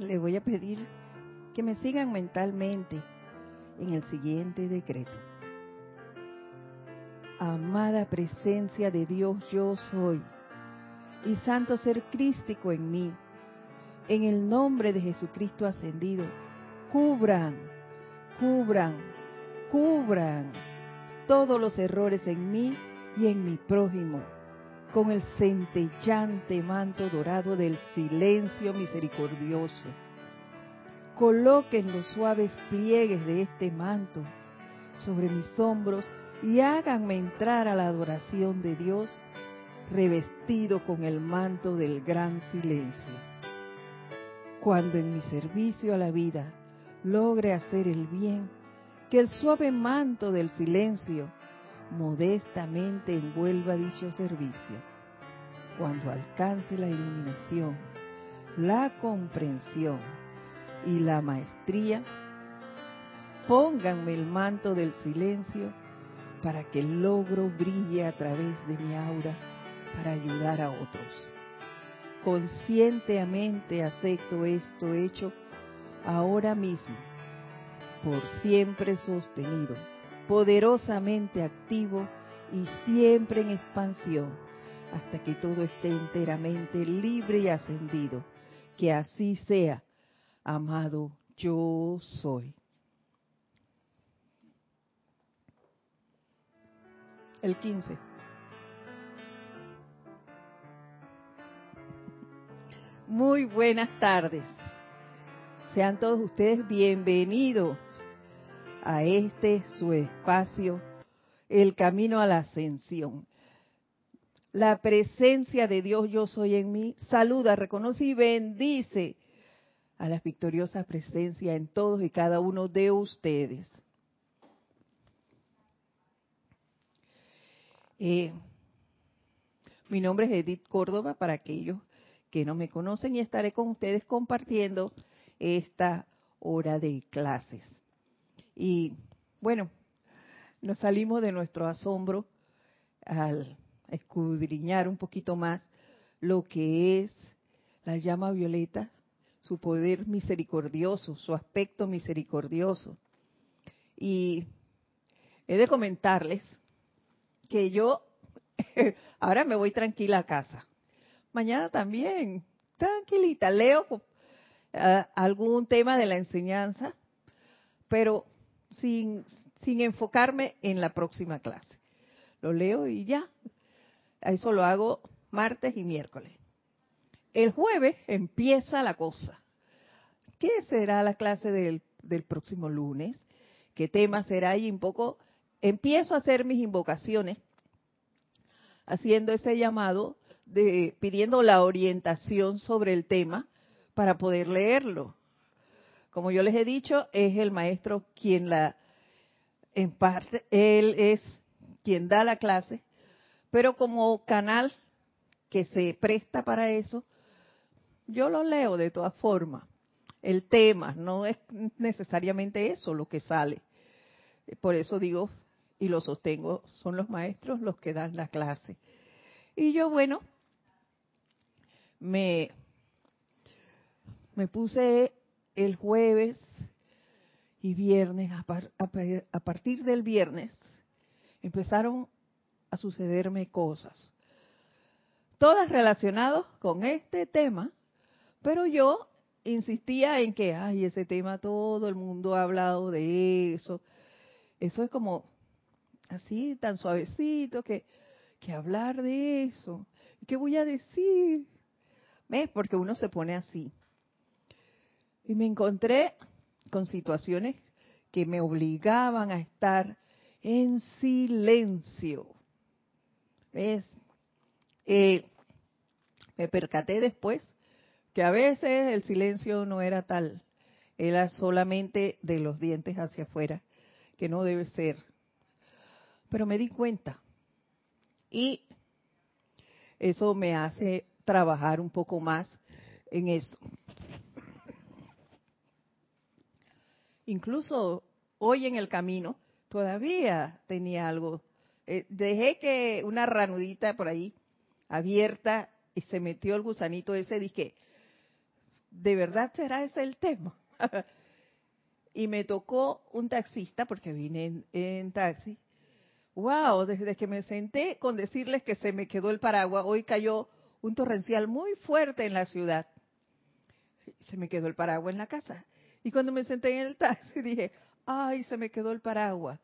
le voy a pedir que me sigan mentalmente en el siguiente decreto. Amada presencia de Dios, yo soy, y santo ser crístico en mí, en el nombre de Jesucristo ascendido, cubran, cubran, cubran todos los errores en mí y en mi prójimo con el centellante manto dorado del silencio misericordioso. Coloquen los suaves pliegues de este manto sobre mis hombros y háganme entrar a la adoración de Dios revestido con el manto del gran silencio. Cuando en mi servicio a la vida logre hacer el bien, que el suave manto del silencio modestamente envuelva dicho servicio. Cuando alcance la iluminación, la comprensión y la maestría, pónganme el manto del silencio para que el logro brille a través de mi aura para ayudar a otros. Conscientemente acepto esto hecho ahora mismo, por siempre sostenido poderosamente activo y siempre en expansión, hasta que todo esté enteramente libre y ascendido. Que así sea, amado yo soy. El 15. Muy buenas tardes. Sean todos ustedes bienvenidos a este su espacio, el camino a la ascensión. La presencia de Dios yo soy en mí, saluda, reconoce y bendice a la victoriosa presencia en todos y cada uno de ustedes. Eh, mi nombre es Edith Córdoba para aquellos que no me conocen y estaré con ustedes compartiendo esta hora de clases. Y bueno, nos salimos de nuestro asombro al escudriñar un poquito más lo que es la llama violeta, su poder misericordioso, su aspecto misericordioso. Y he de comentarles que yo ahora me voy tranquila a casa. Mañana también, tranquilita, leo uh, algún tema de la enseñanza, pero sin, sin enfocarme en la próxima clase. Lo leo y ya. Eso lo hago martes y miércoles. El jueves empieza la cosa. ¿Qué será la clase del, del próximo lunes? ¿Qué tema será? Y un poco empiezo a hacer mis invocaciones, haciendo ese llamado, de, pidiendo la orientación sobre el tema para poder leerlo. Como yo les he dicho, es el maestro quien la, en parte, él es quien da la clase, pero como canal que se presta para eso, yo lo leo de todas formas. El tema no es necesariamente eso lo que sale. Por eso digo y lo sostengo, son los maestros los que dan la clase. Y yo, bueno, me, me puse el jueves y viernes, a, partir del viernes, empezaron a sucederme cosas. Todas relacionadas con este tema, pero yo insistía en que, ay, ese tema todo el mundo ha hablado de eso. Eso es como así, tan suavecito, que, que hablar de eso. ¿Qué voy a decir? ¿Ves? Porque uno se pone así. Y me encontré con situaciones que me obligaban a estar en silencio. ¿Ves? Eh, me percaté después que a veces el silencio no era tal, era solamente de los dientes hacia afuera, que no debe ser. Pero me di cuenta y eso me hace trabajar un poco más en eso. Incluso hoy en el camino, todavía tenía algo. Eh, dejé que una ranudita por ahí abierta y se metió el gusanito ese, dije, ¿de verdad será ese el tema? y me tocó un taxista, porque vine en, taxi. ¡Wow! Desde que me senté con decirles que se me quedó el paraguas, hoy cayó un torrencial muy fuerte en la ciudad. Se me quedó el paraguas en la casa. Y cuando me senté en el taxi dije, ¡ay, se me quedó el paraguas!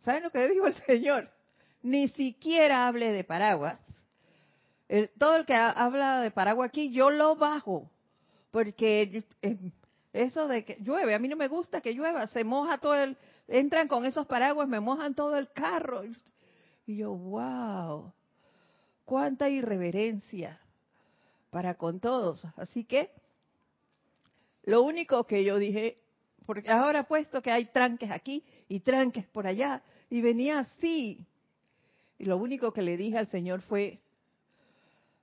¿Saben lo que dijo el Señor? Ni siquiera hable de paraguas. todo el que habla de paraguas aquí, yo lo bajo. Porque eh, eso de que llueve, a mí no me gusta que llueva, se moja todo el, entran con esos paraguas, me mojan todo el carro. Y yo, wow, cuánta irreverencia para con todos. Así que lo único que yo dije, porque ahora puesto que hay tranques aquí y tranques por allá, y venía así, y lo único que le dije al Señor fue,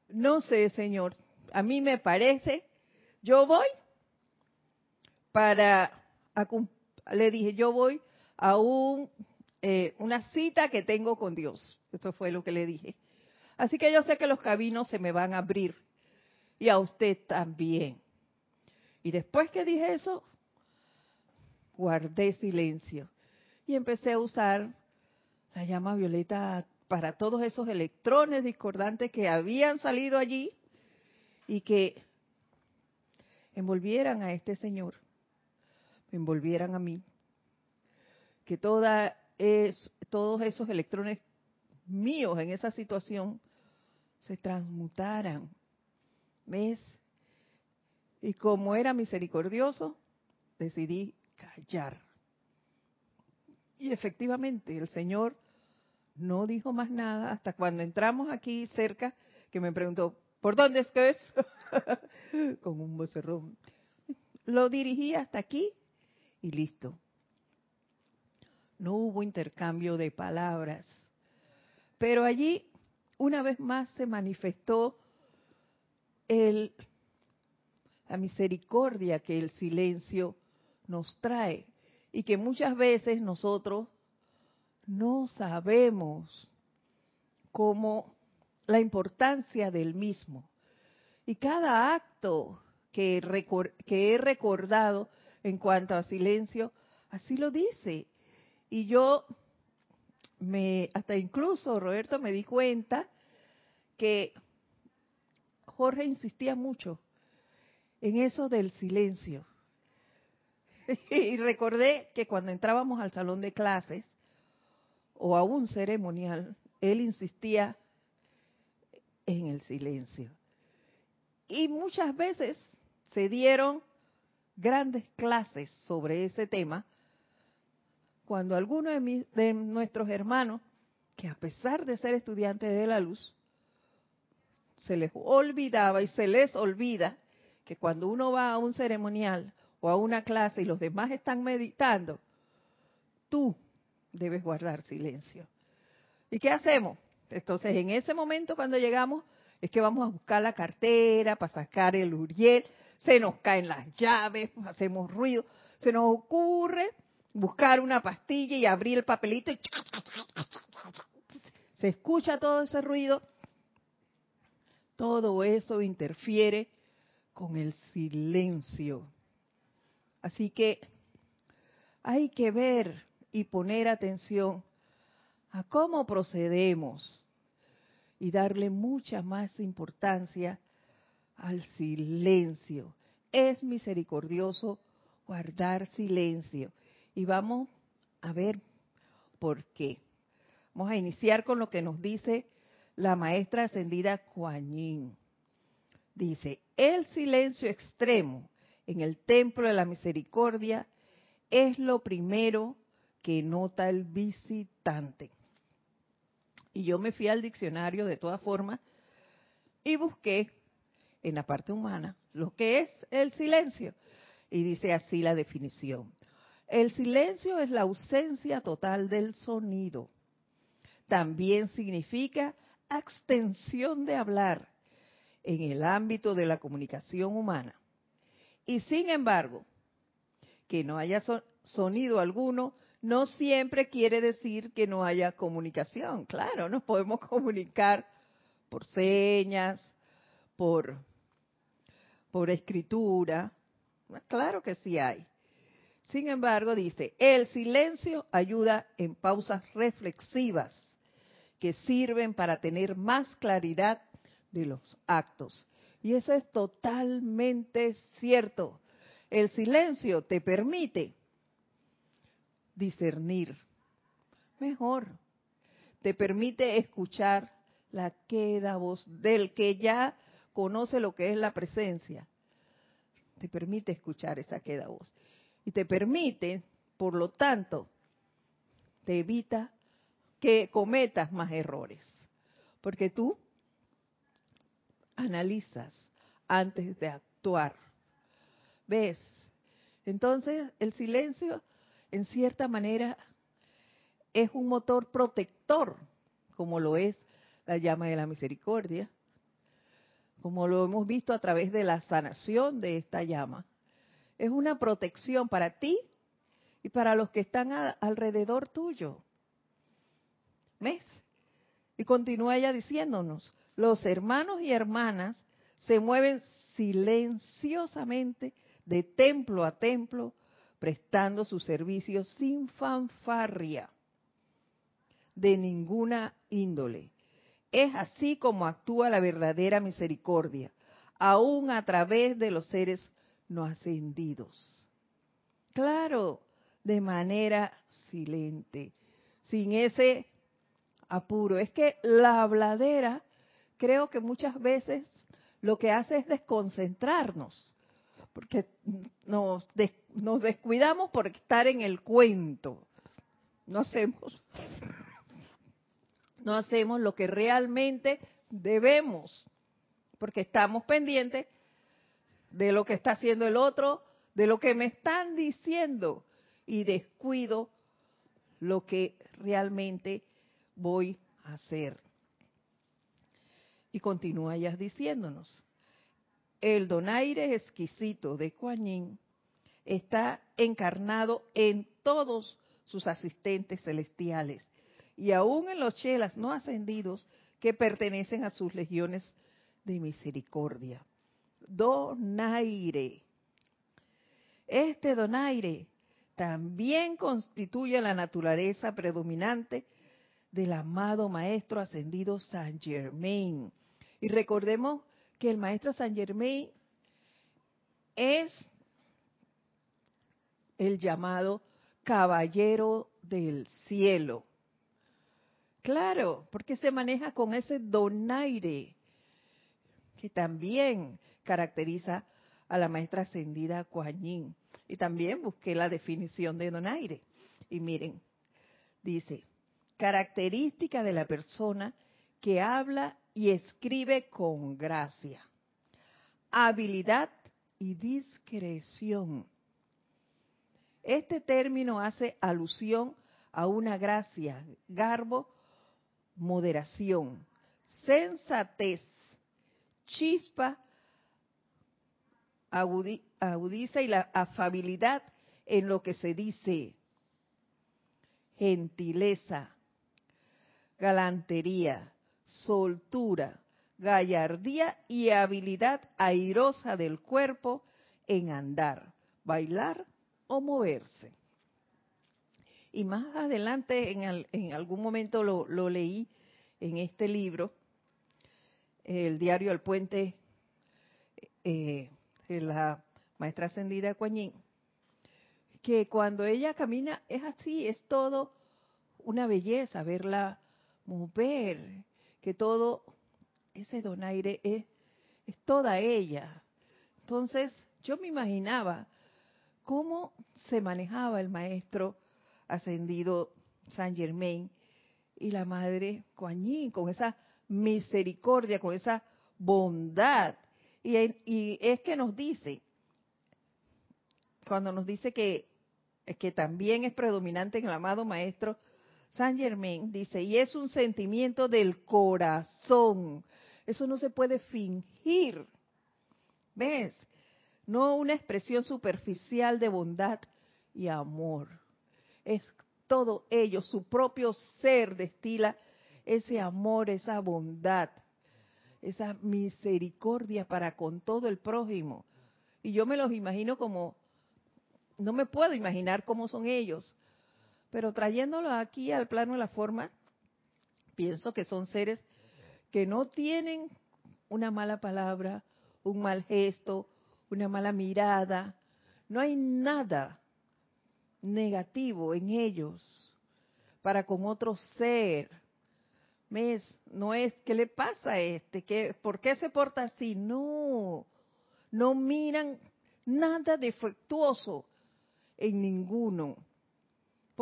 no sé, Señor, a mí me parece, yo voy para, le dije, yo voy a un, eh, una cita que tengo con Dios. Eso fue lo que le dije. Así que yo sé que los caminos se me van a abrir y a usted también. Y después que dije eso, guardé silencio y empecé a usar la llama violeta para todos esos electrones discordantes que habían salido allí y que envolvieran a este señor envolvieran a mí, que toda es, todos esos electrones míos en esa situación se transmutaran. ¿Ves? Y como era misericordioso, decidí callar. Y efectivamente, el Señor no dijo más nada hasta cuando entramos aquí cerca, que me preguntó, ¿por dónde es que es? Con un vocerrón. Lo dirigí hasta aquí y listo. No hubo intercambio de palabras. Pero allí, una vez más, se manifestó el, la misericordia que el silencio nos trae y que muchas veces nosotros no sabemos cómo la importancia del mismo. Y cada acto que, que he recordado en cuanto a silencio, así lo dice. Y yo me, hasta incluso Roberto me di cuenta que Jorge insistía mucho en eso del silencio. y recordé que cuando entrábamos al salón de clases o a un ceremonial, él insistía en el silencio. Y muchas veces se dieron grandes clases sobre ese tema, cuando algunos de, de nuestros hermanos, que a pesar de ser estudiantes de la luz, se les olvidaba y se les olvida que cuando uno va a un ceremonial o a una clase y los demás están meditando, tú debes guardar silencio. ¿Y qué hacemos? Entonces, en ese momento cuando llegamos, es que vamos a buscar la cartera para sacar el uriel, se nos caen las llaves, hacemos ruido, se nos ocurre buscar una pastilla y abrir el papelito y se escucha todo ese ruido. Todo eso interfiere con el silencio. Así que hay que ver y poner atención a cómo procedemos y darle mucha más importancia al silencio. Es misericordioso guardar silencio. Y vamos a ver por qué. Vamos a iniciar con lo que nos dice la maestra ascendida Kuan Dice, el silencio extremo en el templo de la misericordia es lo primero que nota el visitante. Y yo me fui al diccionario de todas formas y busqué en la parte humana lo que es el silencio. Y dice así la definición. El silencio es la ausencia total del sonido. También significa extensión de hablar en el ámbito de la comunicación humana. Y sin embargo, que no haya sonido alguno no siempre quiere decir que no haya comunicación. Claro, nos podemos comunicar por señas, por por escritura. Claro que sí hay. Sin embargo, dice, el silencio ayuda en pausas reflexivas que sirven para tener más claridad de los actos. Y eso es totalmente cierto. El silencio te permite discernir mejor. Te permite escuchar la queda voz del que ya conoce lo que es la presencia. Te permite escuchar esa queda voz. Y te permite, por lo tanto, te evita que cometas más errores. Porque tú analizas antes de actuar. ¿Ves? Entonces, el silencio, en cierta manera, es un motor protector, como lo es la llama de la misericordia, como lo hemos visto a través de la sanación de esta llama. Es una protección para ti y para los que están alrededor tuyo. ¿Ves? Y continúa ella diciéndonos, los hermanos y hermanas se mueven silenciosamente de templo a templo, prestando su servicio sin fanfarria de ninguna índole. Es así como actúa la verdadera misericordia, aún a través de los seres no ascendidos. Claro, de manera silente, sin ese apuro. Es que la habladera creo que muchas veces lo que hace es desconcentrarnos, porque nos, descuidamos por estar en el cuento. No hacemos, no hacemos lo que realmente debemos, porque estamos pendientes de lo que está haciendo el otro, de lo que me están diciendo, y descuido lo que realmente voy a hacer. Y continúa ya diciéndonos, el donaire exquisito de Kuan está encarnado en todos sus asistentes celestiales y aún en los chelas no ascendidos que pertenecen a sus legiones de misericordia. Donaire. Este donaire también constituye la naturaleza predominante del amado Maestro Ascendido Saint Germain, y recordemos que el maestro Saint Germain es el llamado caballero del cielo. Claro, porque se maneja con ese donaire que también caracteriza a la maestra ascendida Kuan Yin. Y también busqué la definición de donaire. Y miren, dice, característica de la persona que habla y escribe con gracia, habilidad y discreción. Este término hace alusión a una gracia, garbo, moderación, sensatez, chispa, agudiza y la afabilidad en lo que se dice, gentileza, galantería, soltura, gallardía y habilidad airosa del cuerpo en andar, bailar o moverse. Y más adelante, en, algún momento lo, leí en este libro, el diario El Puente, eh, de la maestra ascendida Coañín, que cuando ella camina es así, es todo una belleza verla mover, que todo ese donaire es, es toda ella. Entonces, yo me imaginaba cómo se manejaba el maestro ascendido San Germain y la madre Kuan con esa misericordia, con esa bondad. Y, y, es que nos dice, cuando nos dice que, que también es predominante en el amado maestro Saint Germain dice, y es un sentimiento del corazón. Eso no se puede fingir. ¿Ves? No una expresión superficial de bondad y amor. Es todo ello, su propio ser destila ese amor, esa bondad. esa misericordia para con todo el prójimo. Y yo me los imagino como, no me puedo imaginar cómo son ellos, pero trayéndolo aquí al plano de la forma, pienso que son seres que no tienen una mala palabra, un mal gesto, una mala mirada, no hay nada negativo en ellos para con otro ser. ¿Ves? No es, ¿qué le pasa a este? ¿Qué, ¿Por qué se porta así? No, no miran nada defectuoso en ninguno.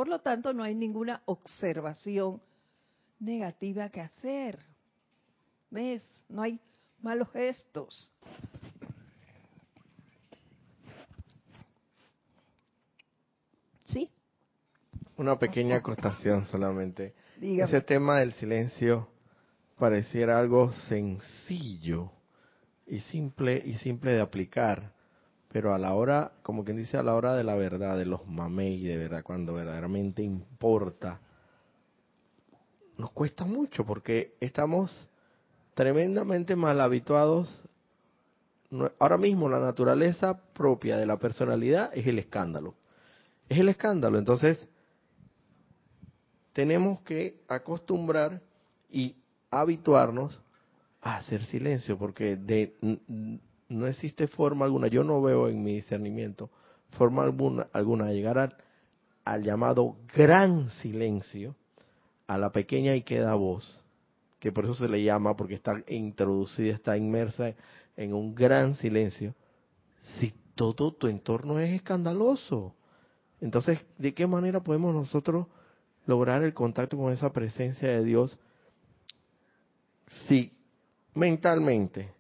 Por lo tanto, no hay ninguna observación negativa que hacer. ¿Ves? No hay malos gestos. ¿Sí? Una pequeña acotación solamente. Ese tema del silencio pareciera algo sencillo y simple y simple de aplicar, pero a la hora, como quien dice, a la hora de la verdad, de los mamey, de verdad, cuando verdaderamente importa, nos cuesta mucho porque estamos tremendamente mal habituados. Ahora mismo la naturaleza propia de la personalidad es el escándalo. Es el escándalo. Entonces, tenemos que acostumbrar y habituarnos a hacer silencio, porque de, no existe forma alguna, yo no veo en mi discernimiento forma alguna, alguna de llegar al, llamado gran silencio, a la pequeña y queda voz, que por eso se le llama, porque está introducida, está inmersa en un gran silencio, si todo tu entorno es escandaloso. Entonces, ¿de qué manera podemos nosotros lograr el contacto con esa presencia de Dios si mentalmente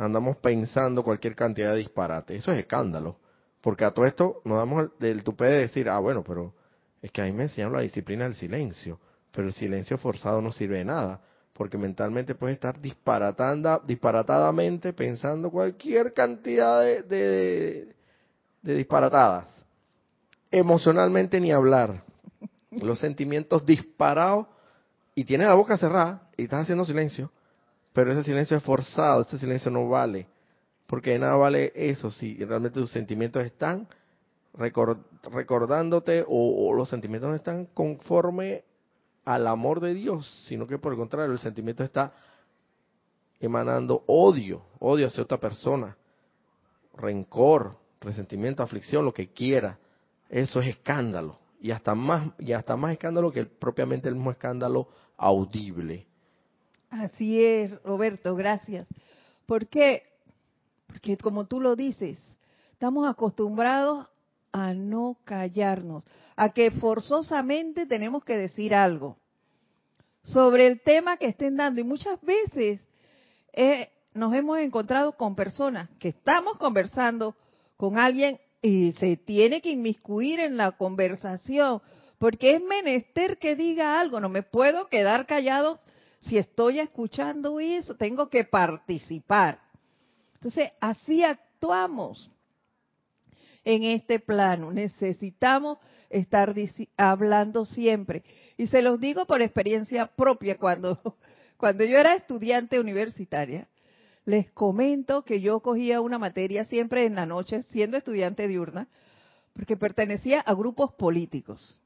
andamos pensando cualquier cantidad de disparate. Eso es escándalo. Porque a todo esto nos damos del tupé de decir, ah, bueno, pero es que a mí me enseñaron la disciplina del silencio. Pero el silencio forzado no sirve de nada. Porque mentalmente puedes estar disparatando, disparatadamente pensando cualquier cantidad de, de disparatadas. Emocionalmente ni hablar. Los sentimientos disparados y tienes la boca cerrada y estás haciendo silencio pero ese silencio es forzado, ese silencio no vale. Porque de nada vale eso si realmente tus sentimientos están recordándote o, los sentimientos no están conforme al amor de Dios, sino que por el contrario, el sentimiento está emanando odio, odio hacia otra persona, rencor, resentimiento, aflicción, lo que quiera. Eso es escándalo. Y hasta más, y hasta más escándalo que propiamente el mismo escándalo audible. Así es, Roberto, gracias. ¿Por qué? Porque como tú lo dices, estamos acostumbrados a no callarnos, a que forzosamente tenemos que decir algo sobre el tema que estén dando. Y muchas veces eh, nos hemos encontrado con personas que estamos conversando con alguien y se tiene que inmiscuir en la conversación, porque es menester que diga algo, no me puedo quedar callado si estoy escuchando eso, tengo que participar. Entonces, así actuamos en este plano. Necesitamos estar hablando siempre. Y se los digo por experiencia propia, cuando, cuando yo era estudiante universitaria, les comento que yo cogía una materia siempre en la noche, siendo estudiante diurna, porque pertenecía a grupos políticos.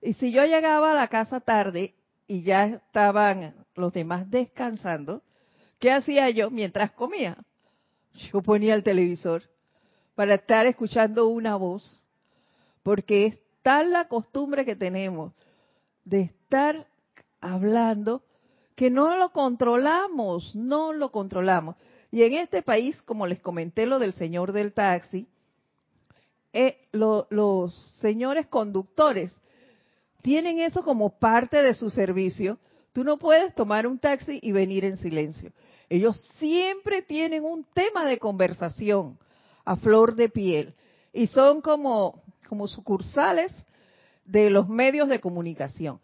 Y si yo llegaba a la casa tarde, y ya estaban los demás descansando, ¿qué hacía yo mientras comía? Yo ponía el televisor para estar escuchando una voz, porque es tal la costumbre que tenemos de estar hablando que no lo controlamos, no lo controlamos. Y en este país, como les comenté lo del señor del taxi, eh, los señores conductores tienen eso como parte de su servicio. Tú no puedes tomar un taxi y venir en silencio. Ellos siempre tienen un tema de conversación a flor de piel y son como, como sucursales de los medios de comunicación.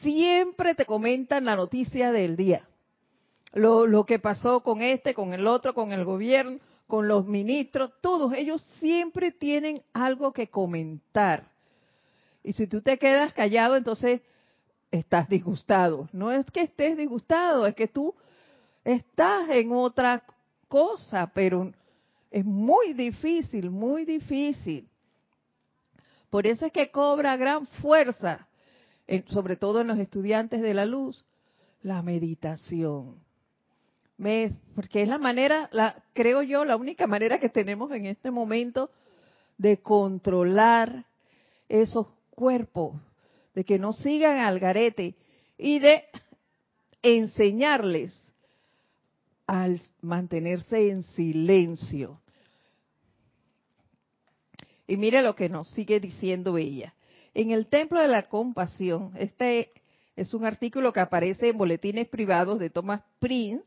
Siempre te comentan la noticia del día. Lo, lo que pasó con este, con el otro, con el gobierno, con los ministros, todos ellos siempre tienen algo que comentar. Y si tú te quedas callado, entonces estás disgustado. No es que estés disgustado, es que tú estás en otra cosa, pero es muy difícil, muy difícil. Por eso es que cobra gran fuerza, sobre todo en los estudiantes de la luz, la meditación. Porque es la manera, la, creo yo, la única manera que tenemos en este momento de controlar esos cuerpos, de que no sigan al garete y de enseñarles al mantenerse en silencio. Y mire lo que nos sigue diciendo ella. En el Templo de la Compasión, este es un artículo que aparece en Boletines Privados de Thomas Prince,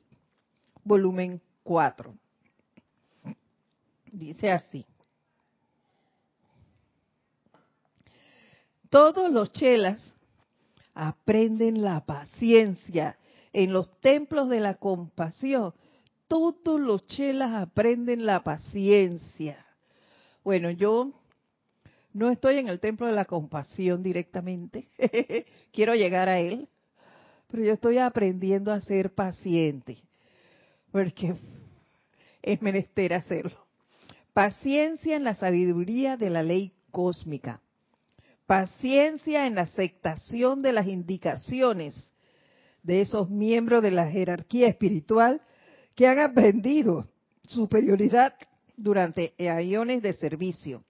volumen 4. Dice así. Todos los chelas aprenden la paciencia en los templos de la compasión. Todos los chelas aprenden la paciencia. Bueno, yo no estoy en el templo de la compasión directamente, quiero llegar a él, pero yo estoy aprendiendo a ser paciente, porque es menester hacerlo. Paciencia en la sabiduría de la ley cósmica. Paciencia en la aceptación de las indicaciones de esos miembros de la jerarquía espiritual que han aprendido superioridad durante eones de servicio.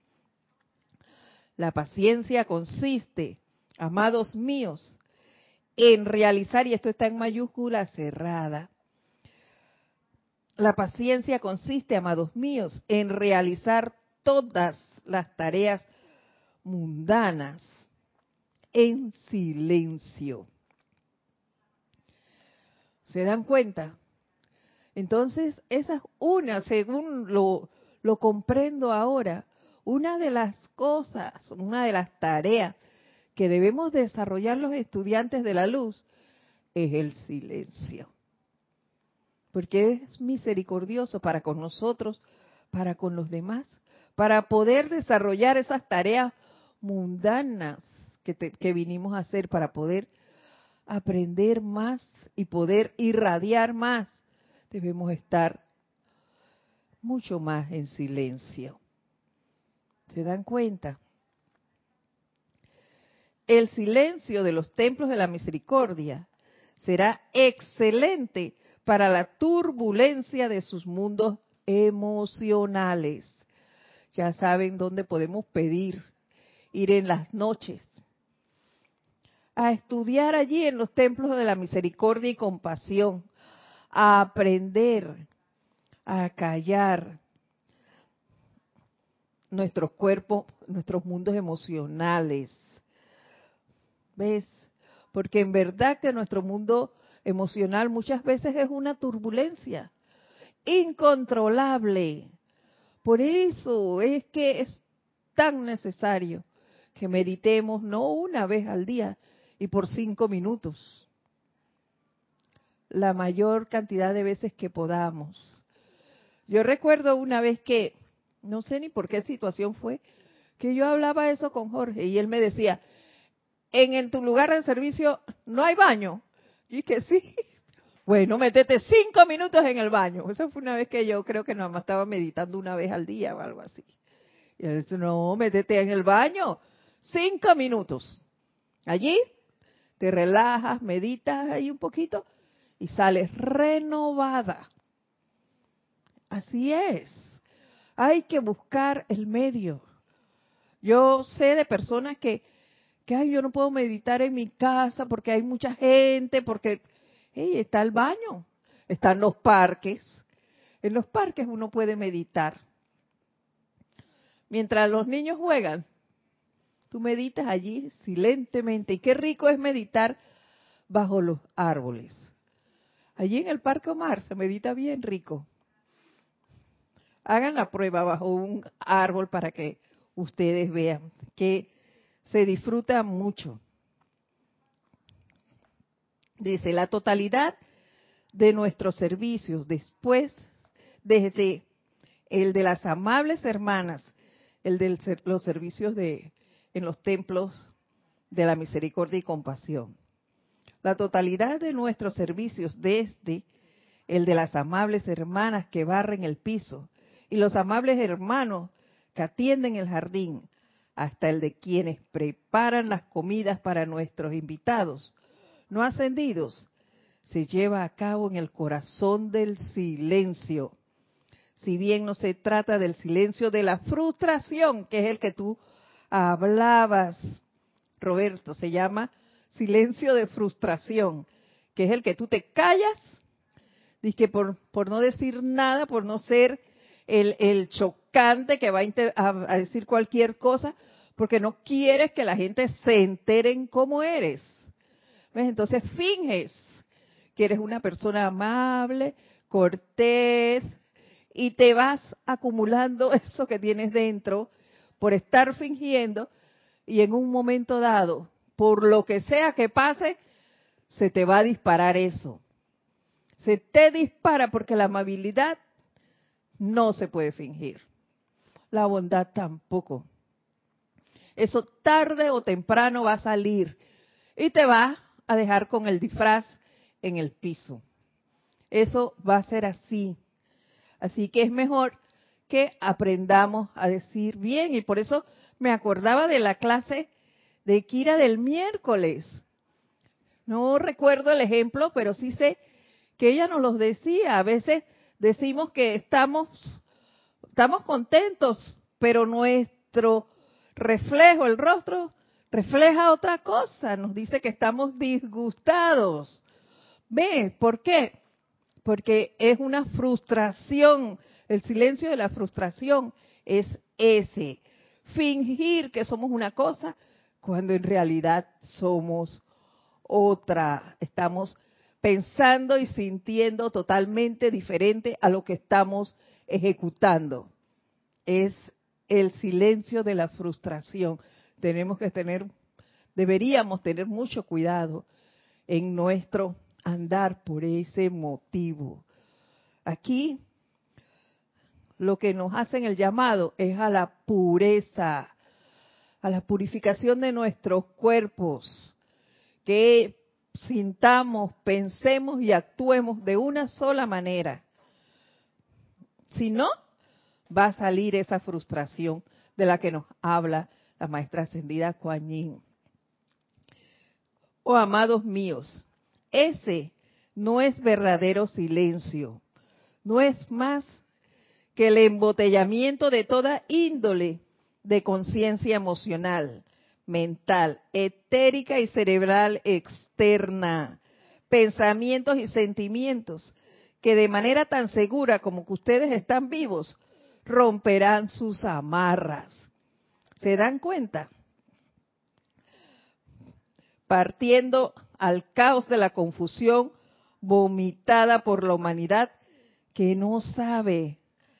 La paciencia consiste, amados míos, en realizar, y esto está en mayúscula cerrada, la paciencia consiste, amados míos, en realizar todas las tareas mundanas en silencio. ¿Se dan cuenta? Entonces, esa es una, según lo, lo comprendo ahora. Una de las cosas, una de las tareas que debemos desarrollar los estudiantes de la luz es el silencio. Porque es misericordioso para con nosotros, para con los demás, para poder desarrollar esas tareas mundanas que, que vinimos a hacer, para poder aprender más y poder irradiar más. Debemos estar mucho más en silencio. ¿Se dan cuenta? El silencio de los templos de la misericordia será excelente para la turbulencia de sus mundos emocionales. Ya saben dónde podemos pedir, ir en las noches, a estudiar allí en los templos de la misericordia y compasión, a aprender a callar nuestros cuerpos, nuestros mundos emocionales. ¿Ves? Porque en verdad que nuestro mundo emocional muchas veces es una turbulencia incontrolable. Por eso es que es tan necesario que meditemos no una vez al día y por cinco minutos, la mayor cantidad de veces que podamos. Yo recuerdo una vez que, no sé ni por qué situación fue, que yo hablaba eso con Jorge y él me decía, en, tu lugar de servicio no hay baño. Y que sí. Bueno, métete cinco minutos en el baño. Esa fue una vez que yo creo que nada más estaba meditando una vez al día o algo así. Y él dice, no, métete en el baño. Cinco minutos. Allí te relajas, meditas ahí un poquito y sales renovada. Así es. Hay que buscar el medio. Yo sé de personas que, que ay, yo no puedo meditar en mi casa porque hay mucha gente, porque hey, está el baño, están los parques. En los parques uno puede meditar. Mientras los niños juegan, tú meditas allí silentemente. Y qué rico es meditar bajo los árboles. Allí en el Parque Omar se medita bien rico hagan la prueba bajo un árbol para que ustedes vean que se disfruta mucho. Dice, la totalidad de nuestros servicios después, desde el de las amables hermanas, el de los servicios de, en los templos de la misericordia y compasión. La totalidad de nuestros servicios desde el de las amables hermanas que barren el piso y los amables hermanos que atienden el jardín, hasta el de quienes preparan las comidas para nuestros invitados no ascendidos, se lleva a cabo en el corazón del silencio. Si bien no se trata del silencio de la frustración, que es el que tú hablabas, Roberto, se llama silencio de frustración, que es el que tú te callas, que por, por no decir nada, por no ser el, chocante que va a, decir cualquier cosa, porque no quieres que la gente se enteren cómo eres. Entonces finges que eres una persona amable, cortés, y te vas acumulando eso que tienes dentro por estar fingiendo y en un momento dado, por lo que sea que pase, se te va a disparar eso. Se te dispara porque la amabilidad no se puede fingir. La bondad tampoco. Eso tarde o temprano va a salir y te va a dejar con el disfraz en el piso. Eso va a ser así. Así que es mejor que aprendamos a decir bien y por eso me acordaba de la clase de Kira del miércoles. No recuerdo el ejemplo, pero sí sé que ella nos los decía. A veces decimos que estamos, estamos contentos, pero nuestro reflejo, el rostro, refleja otra cosa. Nos dice que estamos disgustados. ¿Ve? ¿Por qué? Porque es una frustración. El silencio de la frustración es ese. Fingir que somos una cosa cuando en realidad somos otra. Estamos pensando y sintiendo totalmente diferente a lo que estamos ejecutando. Es el silencio de la frustración. Tenemos que tener, deberíamos tener mucho cuidado en nuestro andar por ese motivo. Aquí lo que nos hacen el llamado es a la pureza, a la purificación de nuestros cuerpos, que sintamos, pensemos y actuemos de una sola manera. Si no, va a salir esa frustración de la que nos habla la maestra ascendida Kuan Yin. Oh amados míos, ese no es verdadero silencio, no es más que el embotellamiento de toda índole de conciencia emocional, mental, etérica y cerebral externa, pensamientos y sentimientos que de manera tan segura como que ustedes están vivos, romperán sus amarras. ¿Se dan cuenta? Partiendo al caos de la confusión vomitada por la humanidad que no sabe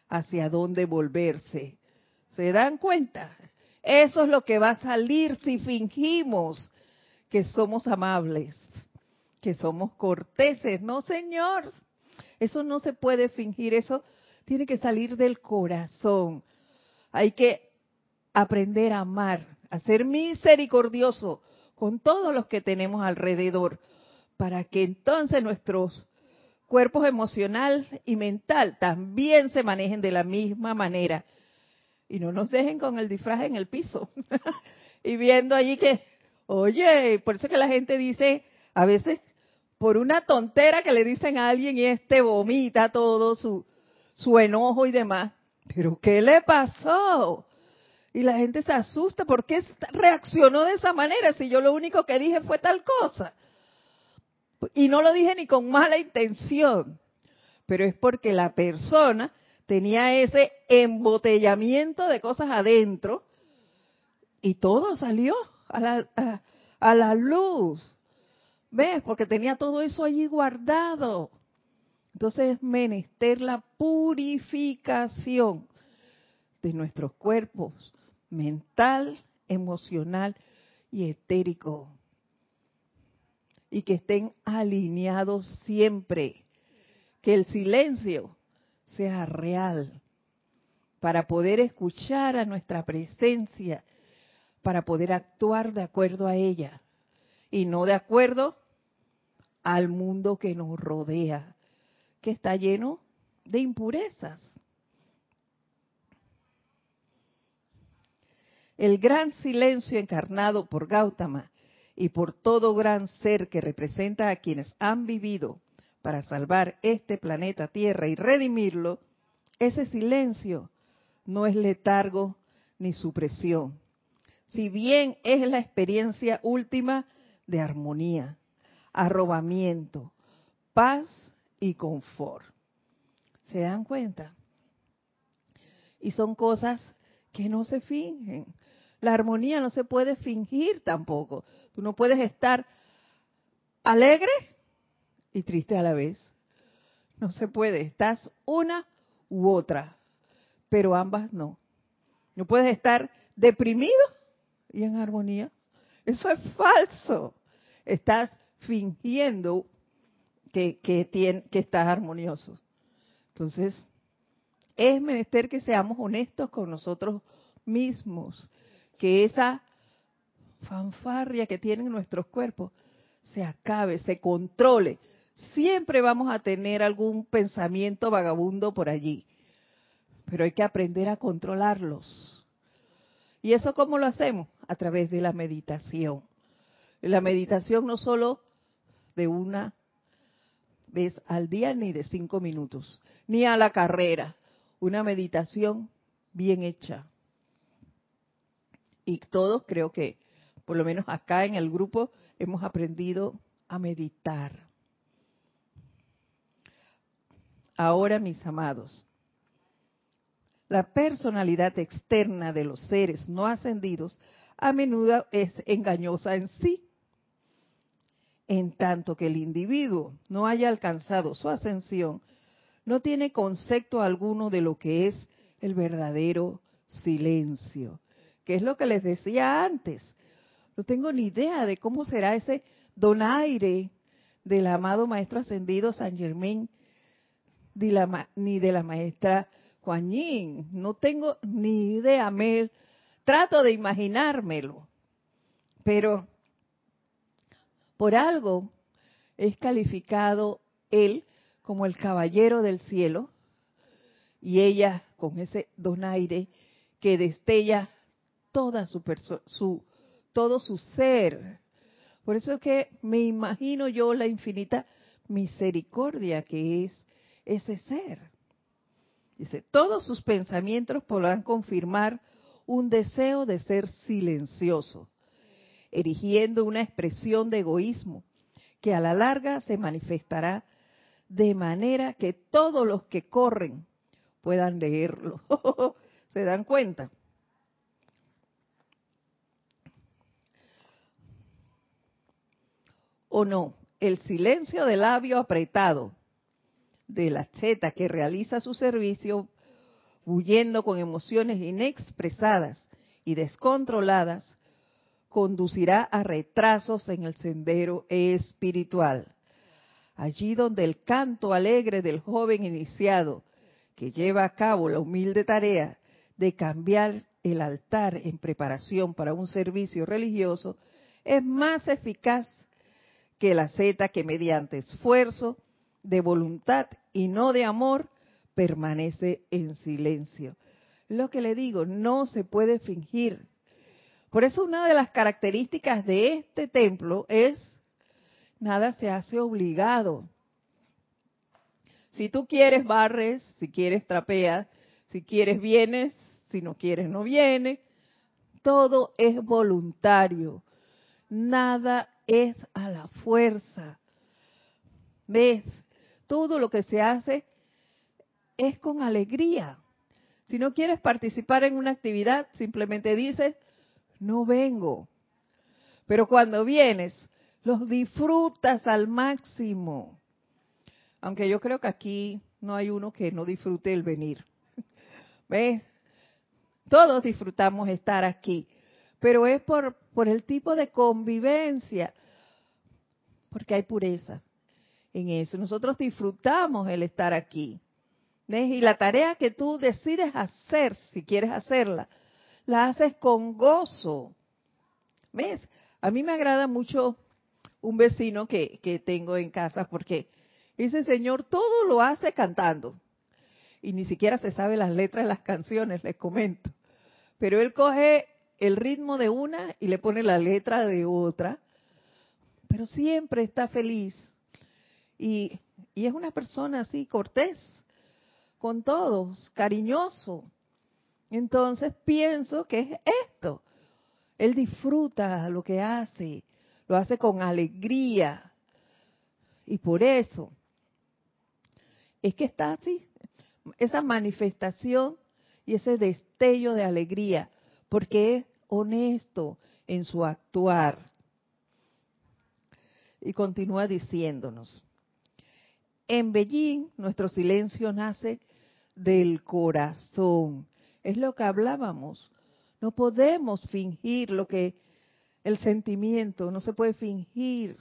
hacia dónde volverse. ¿Se dan cuenta? Eso es lo que va a salir si fingimos que somos amables, que somos corteses. No, Señor, eso no se puede fingir, eso tiene que salir del corazón. Hay que aprender a amar, a ser misericordioso con todos los que tenemos alrededor, para que entonces nuestros cuerpos emocional y mental también se manejen de la misma manera y no nos dejen con el disfraz en el piso y viendo allí que, oye, por eso que la gente dice, a veces por una tontera que le dicen a alguien y este vomita todo su, su enojo y demás, pero ¿qué le pasó? Y la gente se asusta, ¿por qué reaccionó de esa manera si yo lo único que dije fue tal cosa? Y no lo dije ni con mala intención, pero es porque la persona tenía ese embotellamiento de cosas adentro y todo salió a la, a, la luz. ¿Ves? Porque tenía todo eso allí guardado. Entonces es menester la purificación de nuestros cuerpos mental, emocional y etérico. Y que estén alineados siempre. Que el silencio sea real, para poder escuchar a nuestra presencia, para poder actuar de acuerdo a ella y no de acuerdo al mundo que nos rodea, que está lleno de impurezas. El gran silencio encarnado por Gautama y por todo gran ser que representa a quienes han vivido para salvar este planeta Tierra y redimirlo, ese silencio no es letargo ni supresión, si bien es la experiencia última de armonía, arrobamiento, paz y confort. ¿Se dan cuenta? Y son cosas que no se fingen. La armonía no se puede fingir tampoco. Tú no puedes estar alegre y triste a la vez. No se puede. Estás una u otra, pero ambas no. No puedes estar deprimido y en armonía. Eso es falso. Estás fingiendo que, que, que estás armonioso. Entonces, es menester que seamos honestos con nosotros mismos, que esa fanfarria que tienen nuestros cuerpos se acabe, se controle. Siempre vamos a tener algún pensamiento vagabundo por allí, pero hay que aprender a controlarlos. ¿Y eso cómo lo hacemos? A través de la meditación. La meditación no solo de una vez al día ni de cinco minutos, ni a la carrera. Una meditación bien hecha. Y todos creo que, por lo menos acá en el grupo, hemos aprendido a meditar. Ahora, mis amados, la personalidad externa de los seres no ascendidos a menudo es engañosa en sí. En tanto que el individuo no haya alcanzado su ascensión, no tiene concepto alguno de lo que es el verdadero silencio, que es lo que les decía antes. No tengo ni idea de cómo será ese donaire del amado Maestro Ascendido San Germain, ni de la Maestra Juanín. No tengo ni idea, me trato de imaginármelo. Pero por algo es calificado él como el caballero del cielo y ella con ese donaire que destella toda su, su todo su ser. Por eso es que me imagino yo la infinita misericordia que es ese ser. Dice, todos sus pensamientos podrán confirmar un deseo de ser silencioso, erigiendo una expresión de egoísmo que a la larga se manifestará de manera que todos los que corren puedan leerlo. ¿Se dan cuenta? ¿O no? El silencio del labio apretado de la zeta que realiza su servicio, huyendo con emociones inexpresadas y descontroladas, conducirá a retrasos en el sendero espiritual. Allí donde el canto alegre del joven iniciado, que lleva a cabo la humilde tarea de cambiar el altar en preparación para un servicio religioso, es más eficaz que la zeta que mediante esfuerzo de voluntad y no de amor, permanece en silencio. Lo que le digo, no se puede fingir. Por eso una de las características de este templo es, nada se hace obligado. Si tú quieres, barres, si quieres, trapeas, si quieres, vienes, si no quieres, no vienes. Todo es voluntario. Nada es a la fuerza. ¿Ves? todo lo que se hace es con alegría. Si no quieres participar en una actividad, simplemente dices, no vengo. Pero cuando vienes, los disfrutas al máximo. Aunque yo creo que aquí no hay uno que no disfrute el venir. ¿Ves? Todos disfrutamos estar aquí, pero es por, por el tipo de convivencia, porque hay pureza, en eso. Nosotros disfrutamos el estar aquí. Y la tarea que tú decides hacer, si quieres hacerla, la haces con gozo. ¿Ves? A mí me agrada mucho un vecino que, que tengo en casa porque Ese señor todo lo hace cantando. Y ni siquiera se sabe las letras de las canciones, les comento. Pero él coge el ritmo de una y le pone la letra de otra. Pero siempre está feliz. Y, y es una persona así, cortés, con todos, cariñoso. Entonces pienso que es esto. Él disfruta lo que hace, lo hace con alegría. Y por eso es que está así, esa manifestación y ese destello de alegría, porque es honesto en su actuar. Y continúa diciéndonos, en Beijing nuestro silencio nace del corazón. Es lo que hablábamos. No podemos fingir lo que el sentimiento, no se puede fingir.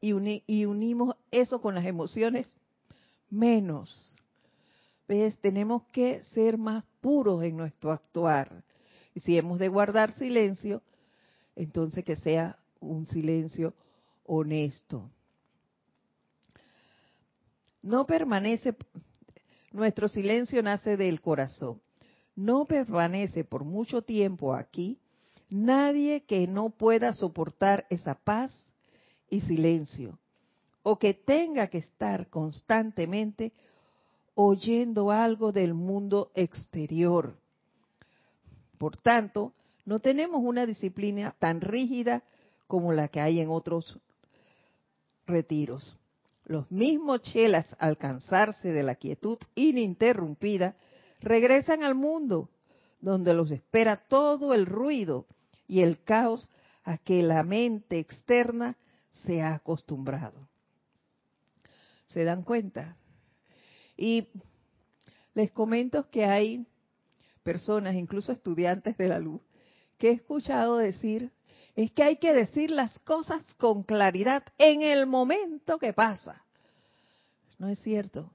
Y, y unimos eso con las emociones menos. Tenemos que ser más puros en nuestro actuar. Y si hemos de guardar silencio, entonces que sea un silencio honesto. No permanece, nuestro silencio nace del corazón. No permanece por mucho tiempo aquí nadie que no pueda soportar esa paz y silencio, o que tenga que estar constantemente oyendo algo del mundo exterior. Por tanto, no tenemos una disciplina tan rígida como la que hay en otros retiros. Los mismos chelas, al cansarse de la quietud ininterrumpida, regresan al mundo, donde los espera todo el ruido y el caos a que la mente externa se ha acostumbrado. ¿Se dan cuenta? Y les comento que hay personas, incluso estudiantes de la luz, que he escuchado decir, es que hay que decir las cosas con claridad en el momento que pasa. No es cierto.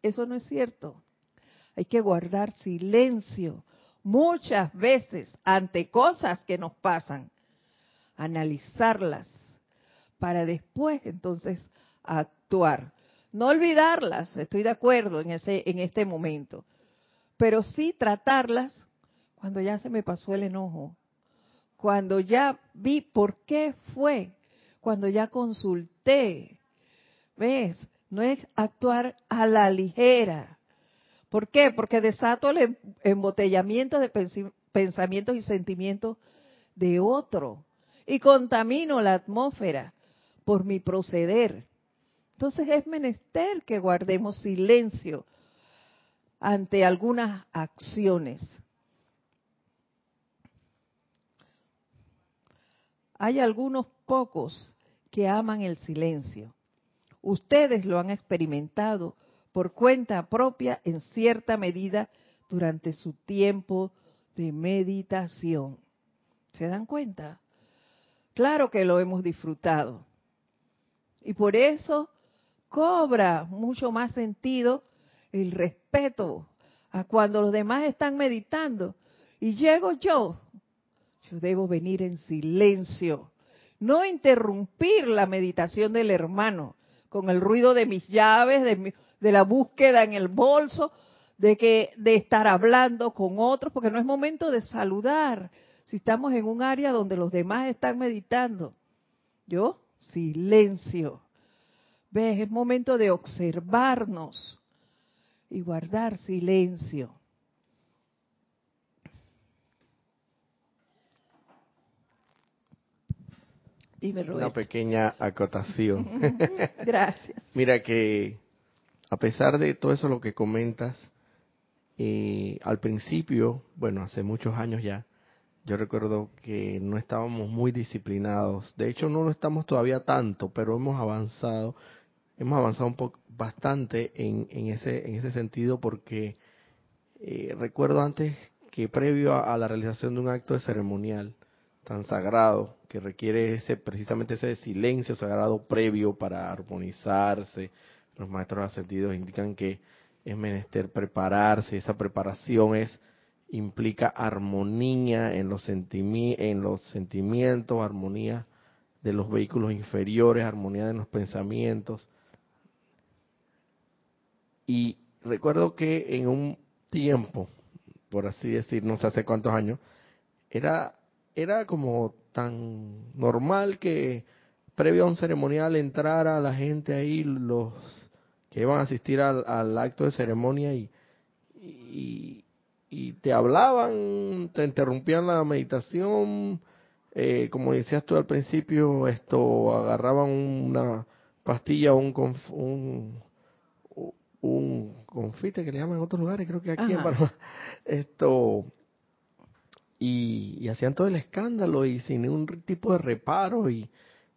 Eso no es cierto. Hay que guardar silencio muchas veces ante cosas que nos pasan, analizarlas para después entonces actuar. No olvidarlas, estoy de acuerdo en ese en este momento, pero sí tratarlas cuando ya se me pasó el enojo, cuando ya vi por qué fue, cuando ya consulté. ¿Ves? No es actuar a la ligera. ¿Por qué? Porque desato el em, embotellamiento de pensamientos y sentimientos de otro y contamino la atmósfera por mi proceder. Entonces es menester que guardemos silencio ante algunas acciones. Hay algunos pocos que aman el silencio. Ustedes lo han experimentado por cuenta propia en cierta medida durante su tiempo de meditación. ¿Se dan cuenta? Claro que lo hemos disfrutado. Y por eso cobra mucho más sentido el respeto a cuando los demás están meditando y llego yo. Yo debo venir en silencio, no interrumpir la meditación del hermano con el ruido de mis llaves, de, de la búsqueda en el bolso, de que de estar hablando con otros, porque no es momento de saludar. Si estamos en un área donde los demás están meditando, yo silencio ¿Ves? Es momento de observarnos y guardar silencio. Una pequeña acotación. Gracias. Mira que a pesar de todo eso lo que comentas, eh, al principio, bueno, hace muchos años ya, yo recuerdo que no estábamos muy disciplinados. De hecho, no lo estamos todavía tanto, pero hemos avanzado hemos avanzado un poco bastante en, en ese en ese sentido porque eh, recuerdo antes que previo a, la realización de un acto de ceremonial tan sagrado que requiere ese precisamente ese silencio sagrado previo para armonizarse los maestros ascendidos indican que es menester prepararse esa preparación es implica armonía en los en los sentimientos armonía de los vehículos inferiores, armonía de los pensamientos. Y recuerdo que en un tiempo, por así decir, no sé hace cuántos años, era, era como tan normal que previo a un ceremonial entrara la gente ahí, los que iban a asistir al, acto de ceremonia y, y, te hablaban, te interrumpían la meditación, eh, como decías tú al principio, esto agarraban una pastilla o un, un, un confite que le llaman en otros lugares, creo que aquí en Panamá, esto, y, hacían todo el escándalo y sin ningún tipo de reparo y,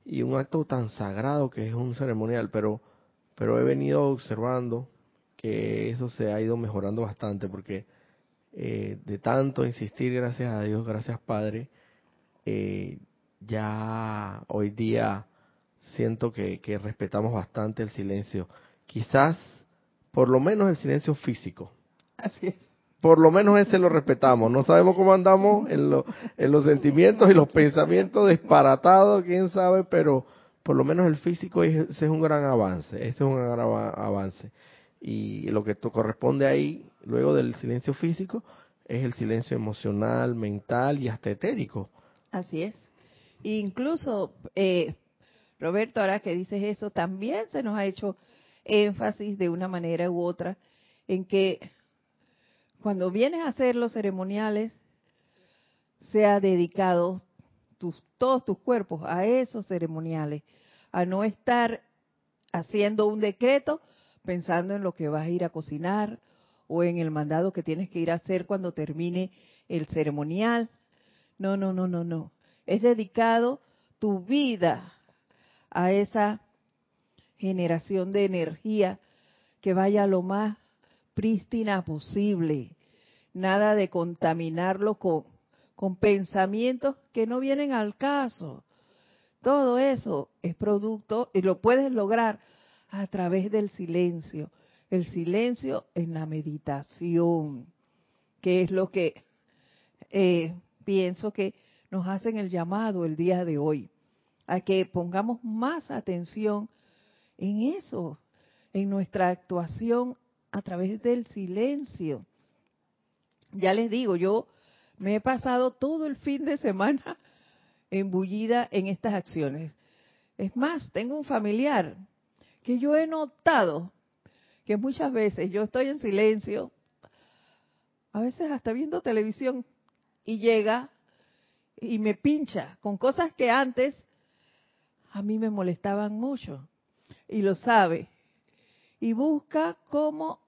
y un acto tan sagrado que es un ceremonial, pero, pero he venido observando que eso se ha ido mejorando bastante porque eh, de tanto insistir, gracias a Dios, gracias Padre, eh, ya hoy día siento que, respetamos bastante el silencio. Quizás, por lo menos el silencio físico. Así es. Por lo menos ese lo respetamos. No sabemos cómo andamos en, en los sentimientos y los pensamientos disparatados, quién sabe, pero por lo menos el físico ese es un gran avance. Ese es un gran avance. Y lo que corresponde ahí, luego del silencio físico, es el silencio emocional, mental y hasta etérico. Así es. Incluso, eh, Roberto, ahora que dices eso, también se nos ha hecho énfasis de una manera u otra en que cuando vienes a hacer los ceremoniales, sea dedicado tus, todos tus cuerpos a esos ceremoniales, a no estar haciendo un decreto pensando en lo que vas a ir a cocinar o en el mandado que tienes que ir a hacer cuando termine el ceremonial. No, no, no, no, no. Es dedicado tu vida a esa generación de energía que vaya lo más prístina posible. Nada de contaminarlo con, con pensamientos que no vienen al caso. Todo eso es producto y lo puedes lograr a través del silencio. El silencio en la meditación, que es lo que eh, pienso que nos hacen el llamado el día de hoy, a que pongamos más atención en eso, en nuestra actuación a través del silencio. Ya les digo, yo me he pasado todo el fin de semana embullida en estas acciones. Es más, tengo un familiar que yo he notado que muchas veces yo estoy en silencio, a veces hasta viendo televisión, y llega y me pincha con cosas que antes a mí me molestaban mucho y lo sabe y busca cómo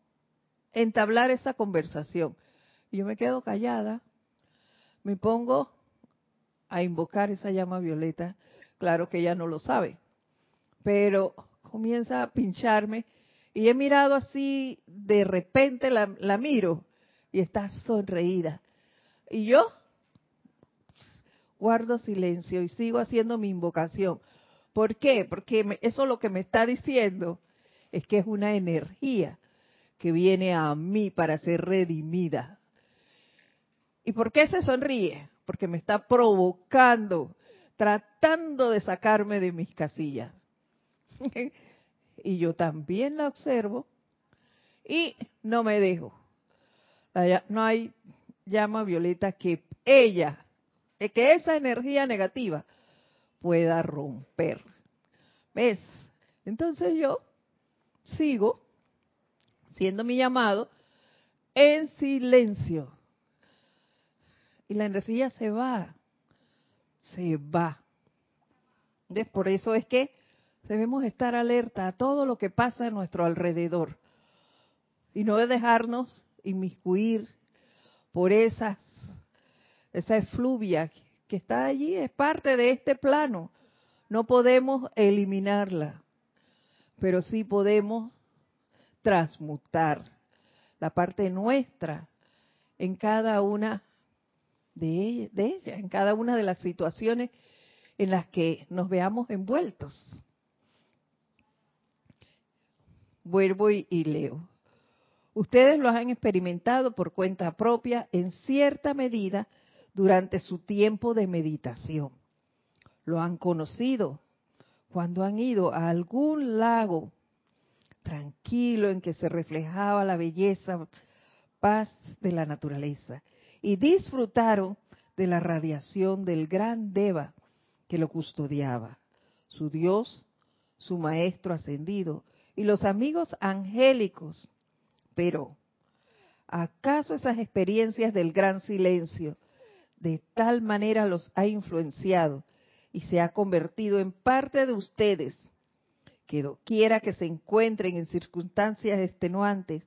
entablar esa conversación. Y yo me quedo callada, me pongo a invocar esa llama violeta, claro que ella no lo sabe, pero comienza a pincharme y he mirado así, de repente la, miro y está sonreída y yo guardo silencio y sigo haciendo mi invocación. ¿Por qué? Porque eso lo que me está diciendo es que es una energía que viene a mí para ser redimida. ¿Y por qué se sonríe? Porque me está provocando, tratando de sacarme de mis casillas. y yo también la observo y no me dejo. No hay llama violeta que ella, que esa energía negativa pueda romper. ¿Ves? Entonces yo sigo siendo mi llamado en silencio. Y la energía se va, se va. ¿Ves? Por eso es que debemos estar alerta a todo lo que pasa a nuestro alrededor y no dejarnos inmiscuir por esas, esa efluvia que está allí, es parte de este plano. No podemos eliminarla, pero sí podemos transmutar la parte nuestra en cada una de ellas, en cada una de las situaciones en las que nos veamos envueltos. Vuelvo y, leo. Ustedes lo han experimentado por cuenta propia en cierta medida durante su tiempo de meditación. lo han conocido cuando han ido a algún lago tranquilo en que se reflejaba la belleza, paz de la naturaleza y disfrutaron de la radiación del gran Deva que lo custodiaba, su Dios, su Maestro ascendido y los amigos angélicos. Pero, ¿acaso esas experiencias del gran silencio de tal manera los ha influenciado y se ha convertido en parte de ustedes, que quiera que se encuentren en circunstancias extenuantes,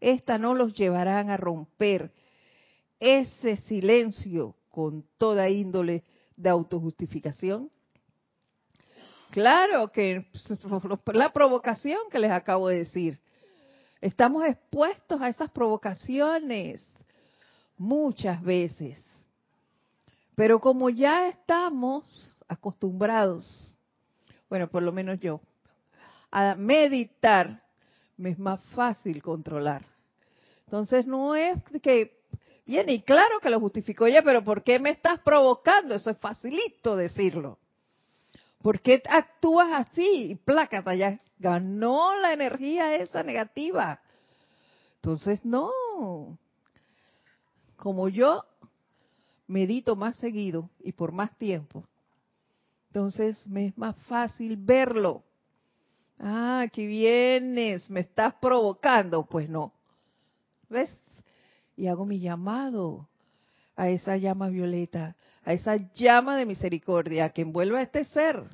éstas no los llevarán a romper ese silencio con toda índole de autojustificación? Claro que la provocación que les acabo de decir. Estamos expuestos a esas provocaciones muchas veces. Pero como ya estamos acostumbrados, bueno, por lo menos yo, a meditar, me es más fácil controlar. Entonces no es que viene y claro que lo justificó ella, pero ¿por qué me estás provocando? Eso es facilito decirlo. ¿Por qué actúas así? Y plácata, ya ganó la energía esa negativa. Entonces, no. Como yo medito más seguido y por más tiempo, entonces me es más fácil verlo. Ah, aquí vienes, me estás provocando. Pues no. ¿Ves? Y hago mi llamado a esa llama violeta, a esa llama de misericordia que envuelva a este ser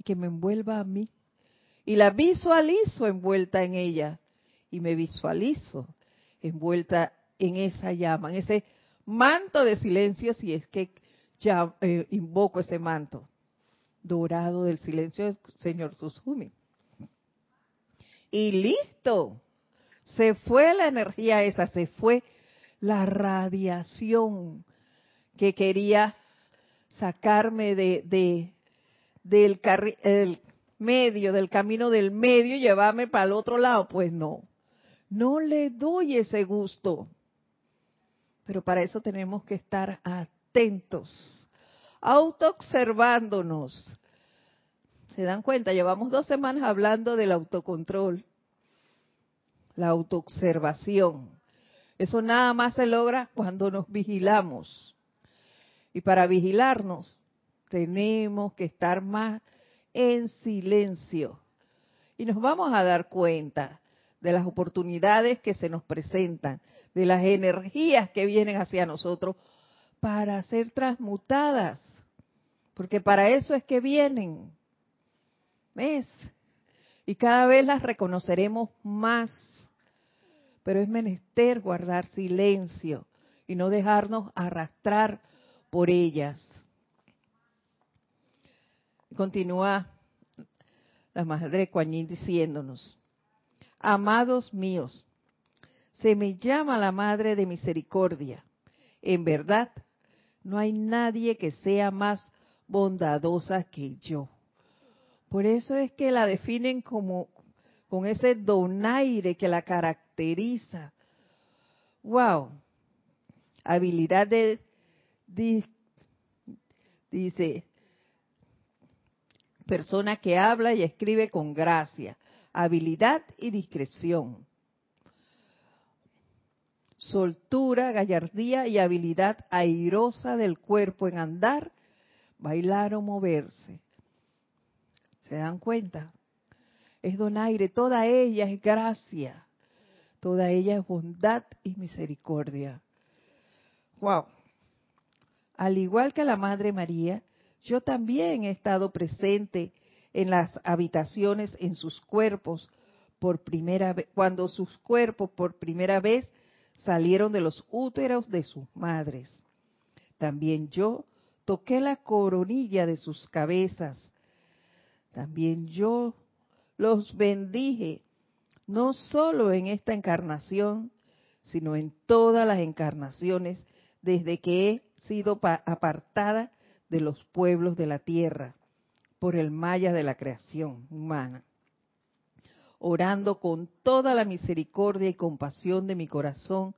y que me envuelva a mí. Y la visualizo envuelta en ella y me visualizo envuelta en esa llama, en ese manto de silencio si es que eh, invoco ese manto dorado del silencio del señor Susumi. Y listo, se fue la energía esa, se fue la radiación que quería sacarme de, de del el medio, del camino del medio y llevarme para el otro lado. Pues no, no le doy ese gusto. Pero para eso tenemos que estar atentos, autoobservándonos. ¿Se dan cuenta? Llevamos dos semanas hablando del autocontrol, la autoobservación. Eso nada más se logra cuando nos vigilamos. Y para vigilarnos tenemos que estar más en silencio. Y nos vamos a dar cuenta de las oportunidades que se nos presentan, de las energías que vienen hacia nosotros para ser transmutadas. Porque para eso es que vienen. ¿Ves? Y cada vez las reconoceremos más. Pero es menester guardar silencio y no dejarnos arrastrar por ellas. Continúa la Madre Coañín diciéndonos, amados míos, se me llama la Madre de Misericordia. En verdad, no hay nadie que sea más bondadosa que yo. Por eso es que la definen como con ese donaire que la caracteriza. Wow. Habilidad de dice, persona que habla y escribe con gracia, habilidad y discreción. Soltura, gallardía y habilidad airosa del cuerpo en andar, bailar o moverse. ¿Se dan cuenta? Es donaire, toda ella es gracia, toda ella es bondad y misericordia. Wow. Al igual que la Madre María, yo también he estado presente en las habitaciones en sus cuerpos por primera vez, cuando sus cuerpos por primera vez salieron de los úteros de sus madres. También yo toqué la coronilla de sus cabezas. También yo los bendije, no solo en esta encarnación, sino en todas las encarnaciones desde que he sido apartada de los pueblos de la tierra por el maya de la creación humana, orando con toda la misericordia y compasión de mi corazón,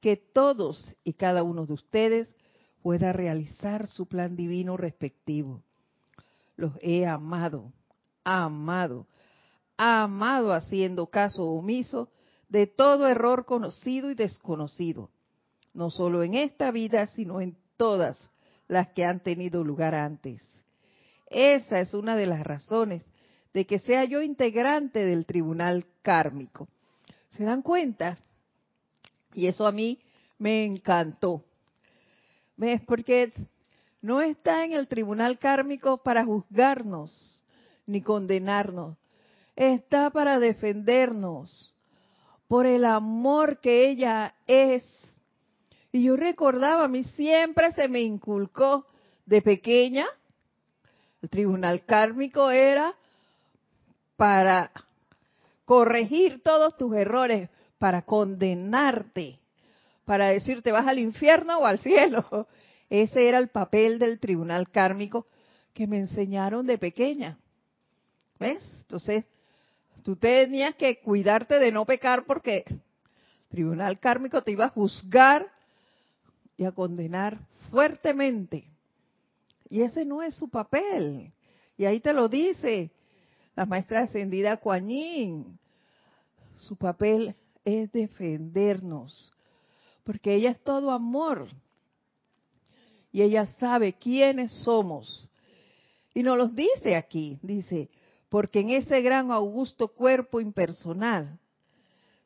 que todos y cada uno de ustedes pueda realizar su plan divino respectivo. Los he amado, amado, amado haciendo caso omiso de todo error conocido y desconocido, no solo en esta vida, sino en todas las que han tenido lugar antes. Esa es una de las razones de que sea yo integrante del tribunal kármico. ¿Se dan cuenta? Y eso a mí me encantó. ¿Ves? Porque no está en el tribunal kármico para juzgarnos ni condenarnos. Está para defendernos por el amor que ella es. Y yo recordaba, a mí siempre se me inculcó de pequeña, el tribunal kármico era para corregir todos tus errores, para condenarte, para decirte vas al infierno o al cielo. Ese era el papel del tribunal kármico que me enseñaron de pequeña. ¿Ves? Entonces, tú tenías que cuidarte de no pecar porque el tribunal kármico te iba a juzgar y a condenar fuertemente. Y ese no es su papel. Y ahí te lo dice la maestra ascendida Kuan Su papel es defendernos, porque ella es todo amor. Y ella sabe quiénes somos. Y nos los dice aquí, dice, porque en ese gran augusto cuerpo impersonal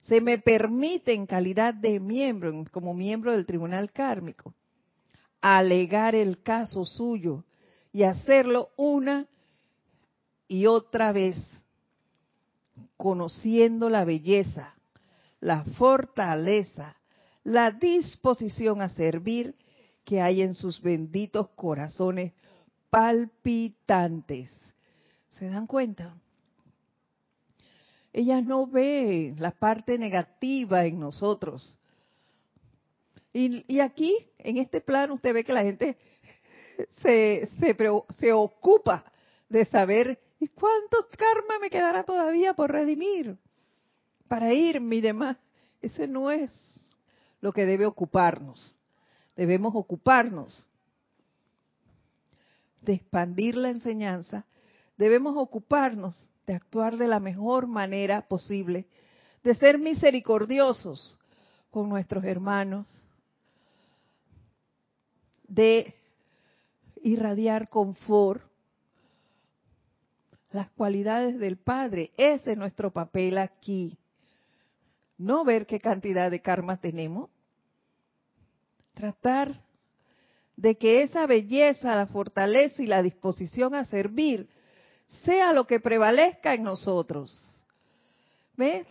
se me permite en calidad de miembro, como miembro del tribunal kármico, alegar el caso suyo y hacerlo una y otra vez, conociendo la belleza, la fortaleza, la disposición a servir que hay en sus benditos corazones palpitantes. ¿Se dan cuenta? Ella no ve la parte negativa en nosotros. Y, aquí, en este plano, usted ve que la gente se, se, se ocupa de saber ¿y cuántos karma me quedará todavía por redimir? Para irme y demás. Ese no es lo que debe ocuparnos. Debemos ocuparnos de expandir la enseñanza. Debemos ocuparnos de actuar de la mejor manera posible, de ser misericordiosos con nuestros hermanos, de irradiar confort, las cualidades del Padre. Ese es nuestro papel aquí. No ver qué cantidad de karma tenemos. Tratar de que esa belleza, la fortaleza y la disposición a servir sea lo que prevalezca en nosotros. ¿Ves?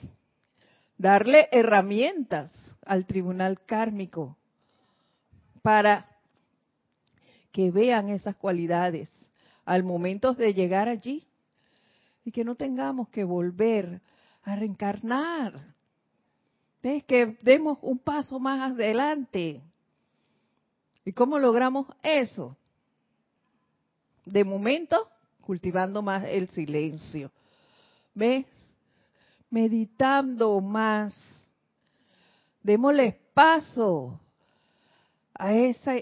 Darle herramientas al tribunal kármico para que vean esas cualidades al momento de llegar allí y que no tengamos que volver a reencarnar. ¿Ves? Que demos un paso más adelante. ¿Y cómo logramos eso? De momento, cultivando más el silencio. ¿Ves? Meditando más. Démosle paso a esa,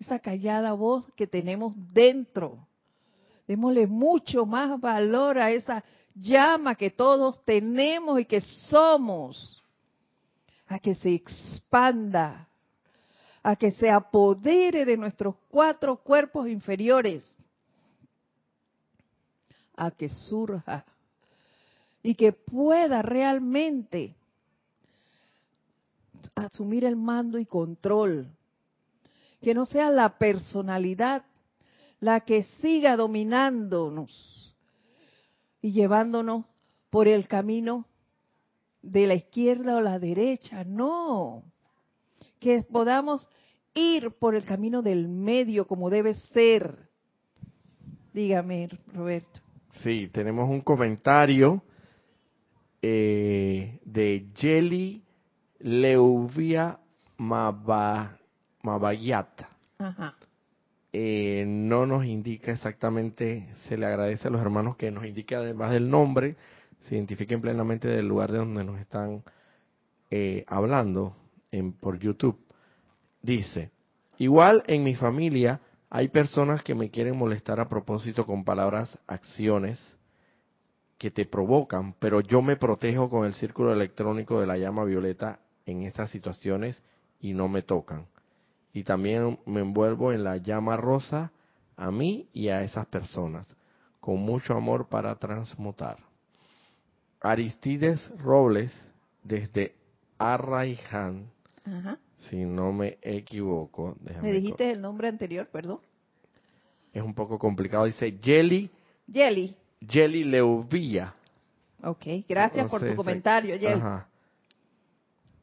esa callada voz que tenemos dentro Démosle mucho más valor a esa llama que todos tenemos y que somos, a que se expanda, a que se apodere de nuestros cuatro cuerpos inferiores, a que surja y que pueda realmente asumir el mando y control. Que no sea la personalidad la que siga dominándonos y llevándonos por el camino de la izquierda o la derecha, no, que podamos ir por el camino del medio como debe ser. Dígame, Roberto. Sí, tenemos un comentario eh, de Jelly Leuvia Mabayat. Ajá. Eh, no nos indica exactamente, se le agradece a los hermanos que nos indique además del nombre, se identifiquen plenamente del lugar de donde nos están eh, hablando en, por YouTube. Dice, Igual en mi familia hay personas que me quieren molestar a propósito con palabras, acciones que te provocan, pero yo me protejo con el círculo electrónico de la llama violeta en estas situaciones y no me tocan. Y también me envuelvo en la llama rosa a mí y a esas personas, con mucho amor para transmutar. Aristides Robles, desde Arraiján, si no me equivoco. ¿Me dijiste el nombre anterior, perdón? Es un poco complicado, dice Jelly. Jelly. Jelly Leuvilla. Ok, gracias por tu comentario, Jelly.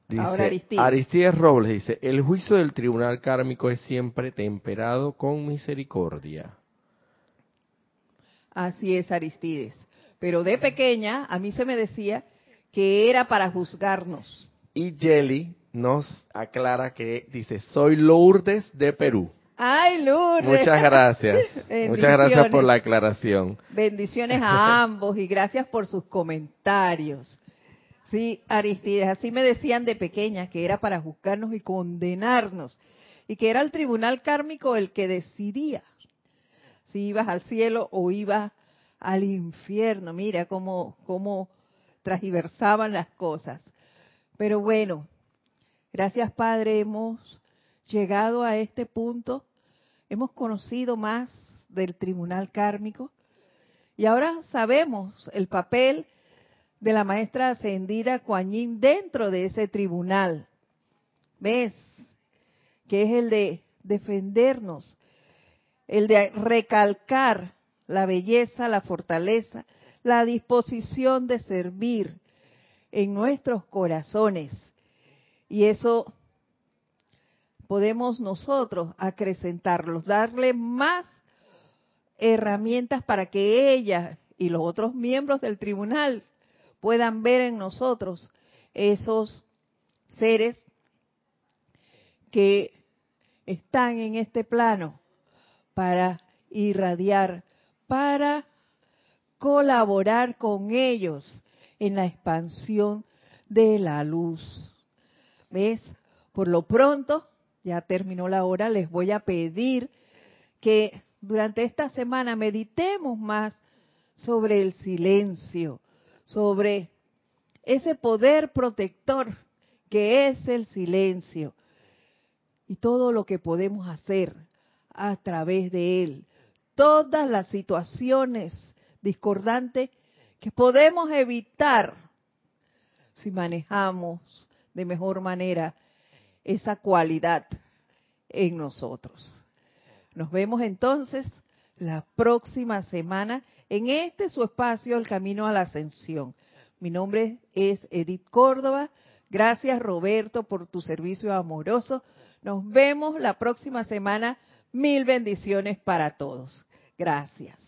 Dice, Aristides. Aristides Robles dice, el juicio del tribunal kármico es siempre temperado con misericordia. Así es, Aristides. Pero de pequeña a mí se me decía que era para juzgarnos. Y Jelly nos aclara que dice, soy Lourdes de Perú. Ay, Lourdes. Muchas gracias. Muchas gracias por la aclaración. Bendiciones a ambos y gracias por sus comentarios. Sí, Aristides, así me decían de pequeña que era para juzgarnos y condenarnos y que era el tribunal kármico el que decidía si ibas al cielo o ibas al infierno. Mira cómo, cómo transversaban las cosas. Pero bueno, gracias Padre, hemos llegado a este punto, hemos conocido más del tribunal kármico y ahora sabemos el papel de la maestra ascendida Kuan dentro de ese tribunal. ¿Ves? Que es el de defendernos, el de recalcar la belleza, la fortaleza, la disposición de servir en nuestros corazones. Y eso podemos nosotros acrecentarlos, darle más herramientas para que ella y los otros miembros del tribunal puedan ver en nosotros esos seres que están en este plano para irradiar, para colaborar con ellos en la expansión de la luz. ¿Ves? Por lo pronto, ya terminó la hora, les voy a pedir que durante esta semana meditemos más sobre el silencio, sobre ese poder protector que es el silencio y todo lo que podemos hacer a través de él. Todas las situaciones discordantes que podemos evitar si manejamos de mejor manera esa cualidad en nosotros. Nos vemos entonces la próxima semana en este su espacio, El Camino a la Ascensión. Mi nombre es Edith Córdoba. Gracias Roberto por tu servicio amoroso. Nos vemos la próxima semana. Mil bendiciones para todos. Gracias.